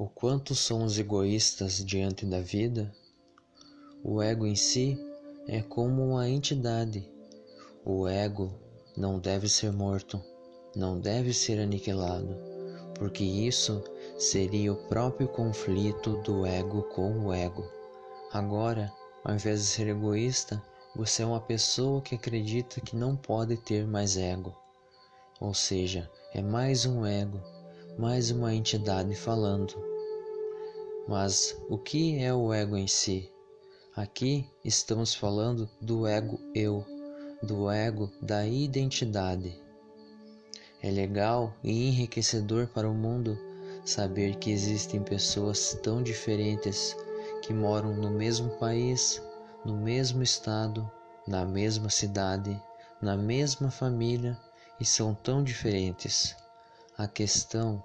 O quanto somos egoístas diante da vida? O ego em si é como uma entidade. O ego não deve ser morto, não deve ser aniquilado, porque isso seria o próprio conflito do ego com o ego. Agora, ao invés de ser egoísta, você é uma pessoa que acredita que não pode ter mais ego. Ou seja, é mais um ego, mais uma entidade falando. Mas o que é o ego em si? Aqui estamos falando do ego eu, do ego da identidade. É legal e enriquecedor para o mundo saber que existem pessoas tão diferentes que moram no mesmo país, no mesmo estado, na mesma cidade, na mesma família e são tão diferentes. A questão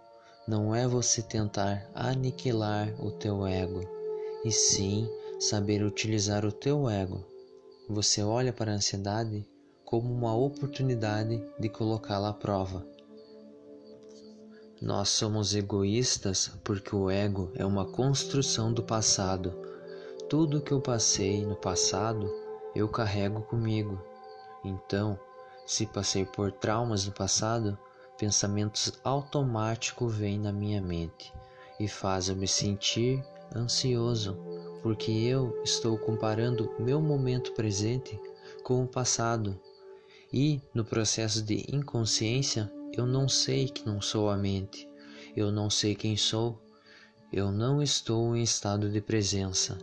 não é você tentar aniquilar o teu ego, e sim saber utilizar o teu ego. Você olha para a ansiedade como uma oportunidade de colocá-la à prova. Nós somos egoístas porque o ego é uma construção do passado. Tudo que eu passei no passado eu carrego comigo. Então, se passei por traumas no passado, pensamentos automáticos vêm na minha mente e fazem me sentir ansioso, porque eu estou comparando meu momento presente com o passado. E no processo de inconsciência, eu não sei que não sou a mente, eu não sei quem sou, eu não estou em estado de presença,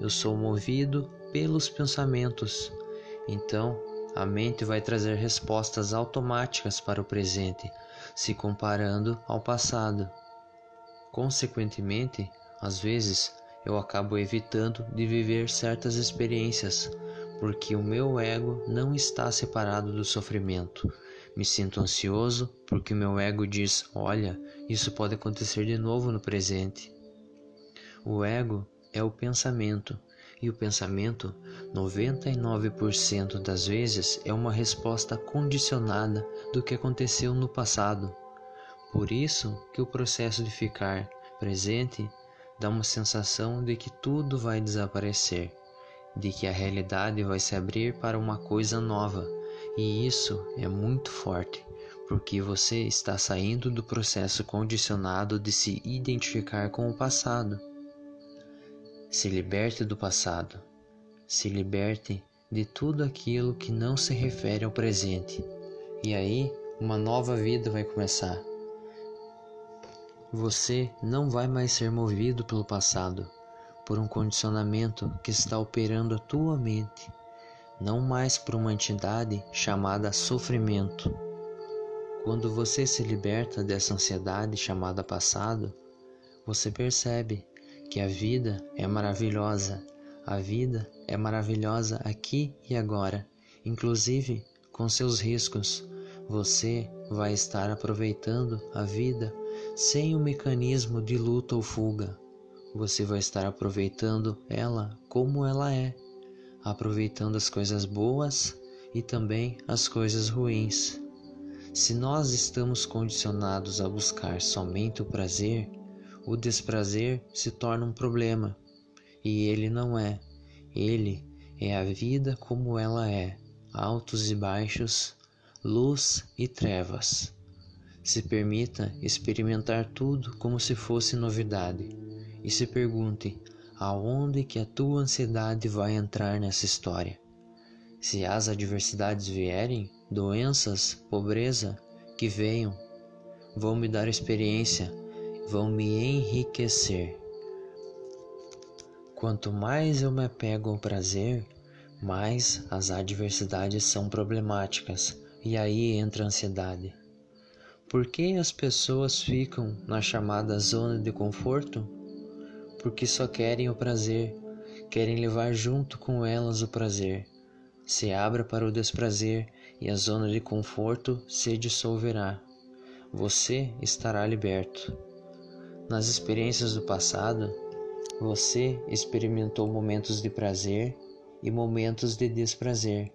eu sou movido pelos pensamentos. Então, a mente vai trazer respostas automáticas para o presente, se comparando ao passado. Consequentemente, às vezes, eu acabo evitando de viver certas experiências, porque o meu ego não está separado do sofrimento. Me sinto ansioso porque o meu ego diz: olha, isso pode acontecer de novo no presente. O ego é o pensamento, e o pensamento, 99% das vezes, é uma resposta condicionada do que aconteceu no passado. Por isso que o processo de ficar presente dá uma sensação de que tudo vai desaparecer, de que a realidade vai se abrir para uma coisa nova, e isso é muito forte, porque você está saindo do processo condicionado de se identificar com o passado. Se liberte do passado. Se liberte de tudo aquilo que não se refere ao presente. E aí, uma nova vida vai começar. Você não vai mais ser movido pelo passado, por um condicionamento que está operando a tua mente, não mais por uma entidade chamada sofrimento. Quando você se liberta dessa ansiedade chamada passado, você percebe que a vida é maravilhosa. A vida é maravilhosa aqui e agora, inclusive com seus riscos. Você vai estar aproveitando a vida sem o mecanismo de luta ou fuga. Você vai estar aproveitando ela como ela é, aproveitando as coisas boas e também as coisas ruins. Se nós estamos condicionados a buscar somente o prazer, o desprazer se torna um problema, e ele não é. Ele é a vida como ela é, altos e baixos, luz e trevas. Se permita experimentar tudo como se fosse novidade e se pergunte aonde que a tua ansiedade vai entrar nessa história. Se as adversidades vierem, doenças, pobreza, que venham, vão me dar experiência vão me enriquecer. Quanto mais eu me apego ao prazer, mais as adversidades são problemáticas e aí entra a ansiedade. Por que as pessoas ficam na chamada zona de conforto? Porque só querem o prazer, querem levar junto com elas o prazer. Se abra para o desprazer e a zona de conforto se dissolverá. Você estará liberto. Nas experiências do passado, você experimentou momentos de prazer e momentos de desprazer.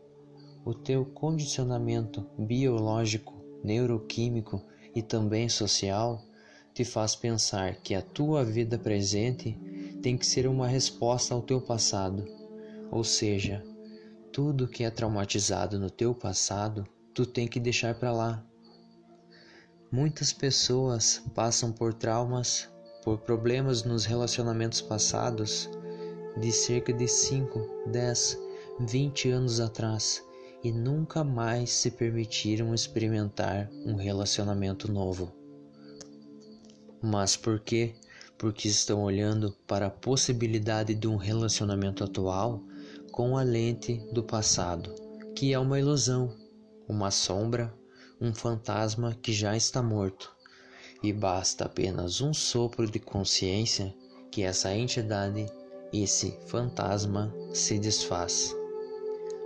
O teu condicionamento biológico, neuroquímico e também social te faz pensar que a tua vida presente tem que ser uma resposta ao teu passado. Ou seja, tudo que é traumatizado no teu passado, tu tem que deixar para lá. Muitas pessoas passam por traumas, por problemas nos relacionamentos passados de cerca de 5, 10, 20 anos atrás e nunca mais se permitiram experimentar um relacionamento novo. Mas por quê? Porque estão olhando para a possibilidade de um relacionamento atual com a lente do passado, que é uma ilusão, uma sombra, um fantasma que já está morto. E basta apenas um sopro de consciência que essa entidade, esse fantasma, se desfaz.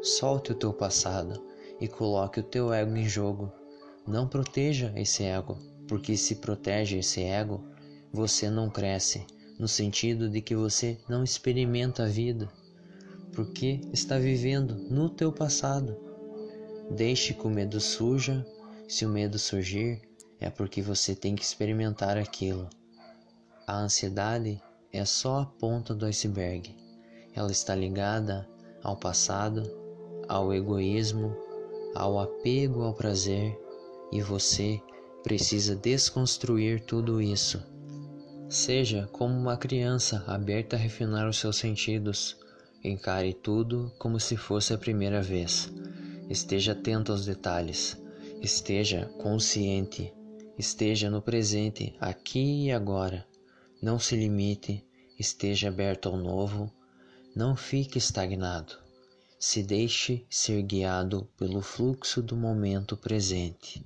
Solte o teu passado e coloque o teu ego em jogo. Não proteja esse ego porque se protege esse ego, você não cresce, no sentido de que você não experimenta a vida, porque está vivendo no teu passado. Deixe que o medo suja, se o medo surgir, é porque você tem que experimentar aquilo. A ansiedade é só a ponta do iceberg. Ela está ligada ao passado, ao egoísmo, ao apego ao prazer, e você precisa desconstruir tudo isso. Seja como uma criança aberta a refinar os seus sentidos. Encare tudo como se fosse a primeira vez. Esteja atento aos detalhes. Esteja consciente. Esteja no presente, aqui e agora. Não se limite. Esteja aberto ao novo. Não fique estagnado. Se deixe ser guiado pelo fluxo do momento presente.